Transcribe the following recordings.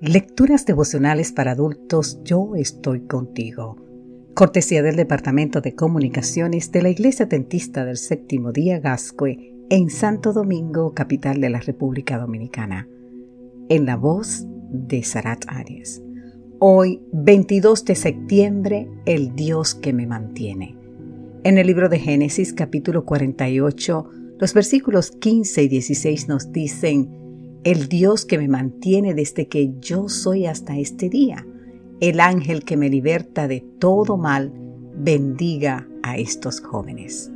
Lecturas devocionales para adultos Yo estoy contigo. Cortesía del Departamento de Comunicaciones de la Iglesia Dentista del Séptimo Día Gascue en Santo Domingo, capital de la República Dominicana. En la voz de Sarat Arias. Hoy, 22 de septiembre, el Dios que me mantiene. En el libro de Génesis capítulo 48, los versículos 15 y 16 nos dicen, el Dios que me mantiene desde que yo soy hasta este día, el ángel que me liberta de todo mal, bendiga a estos jóvenes.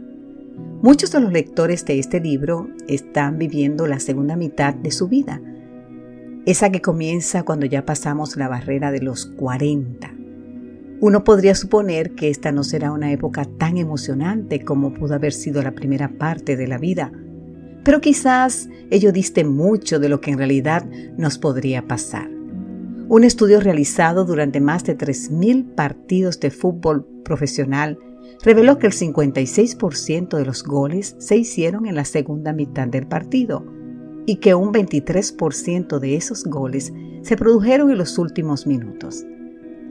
Muchos de los lectores de este libro están viviendo la segunda mitad de su vida, esa que comienza cuando ya pasamos la barrera de los 40. Uno podría suponer que esta no será una época tan emocionante como pudo haber sido la primera parte de la vida, pero quizás ello diste mucho de lo que en realidad nos podría pasar. Un estudio realizado durante más de 3.000 partidos de fútbol profesional reveló que el 56% de los goles se hicieron en la segunda mitad del partido y que un 23% de esos goles se produjeron en los últimos minutos.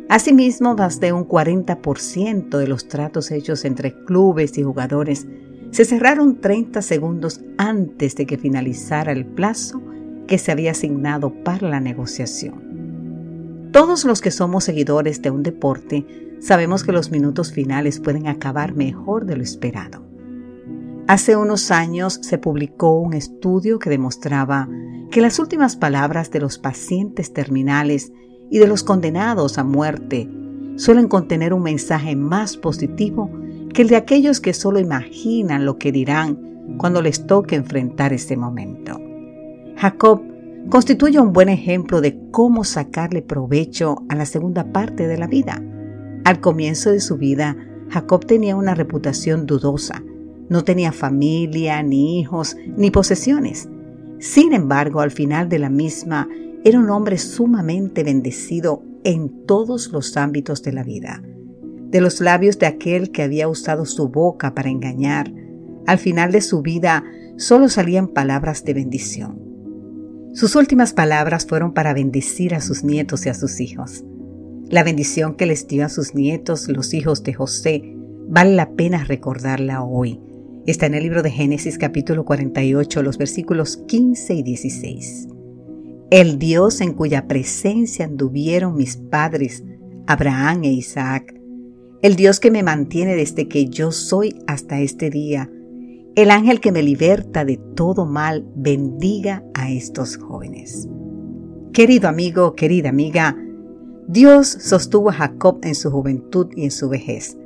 Asimismo, más de un 40% de los tratos hechos entre clubes y jugadores se cerraron 30 segundos antes de que finalizara el plazo que se había asignado para la negociación. Todos los que somos seguidores de un deporte sabemos que los minutos finales pueden acabar mejor de lo esperado. Hace unos años se publicó un estudio que demostraba que las últimas palabras de los pacientes terminales y de los condenados a muerte suelen contener un mensaje más positivo que el de aquellos que solo imaginan lo que dirán cuando les toque enfrentar ese momento. Jacob constituye un buen ejemplo de cómo sacarle provecho a la segunda parte de la vida. Al comienzo de su vida, Jacob tenía una reputación dudosa. No tenía familia, ni hijos, ni posesiones. Sin embargo, al final de la misma, era un hombre sumamente bendecido en todos los ámbitos de la vida de los labios de aquel que había usado su boca para engañar, al final de su vida solo salían palabras de bendición. Sus últimas palabras fueron para bendecir a sus nietos y a sus hijos. La bendición que les dio a sus nietos, los hijos de José, vale la pena recordarla hoy. Está en el libro de Génesis capítulo 48, los versículos 15 y 16. El Dios en cuya presencia anduvieron mis padres, Abraham e Isaac, el Dios que me mantiene desde que yo soy hasta este día, el ángel que me liberta de todo mal, bendiga a estos jóvenes. Querido amigo, querida amiga, Dios sostuvo a Jacob en su juventud y en su vejez.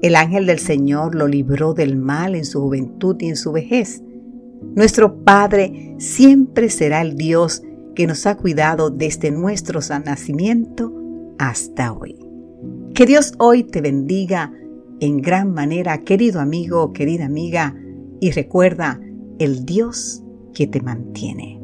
El ángel del Señor lo libró del mal en su juventud y en su vejez. Nuestro Padre siempre será el Dios que nos ha cuidado desde nuestro nacimiento hasta hoy. Que Dios hoy te bendiga en gran manera, querido amigo, querida amiga, y recuerda el Dios que te mantiene.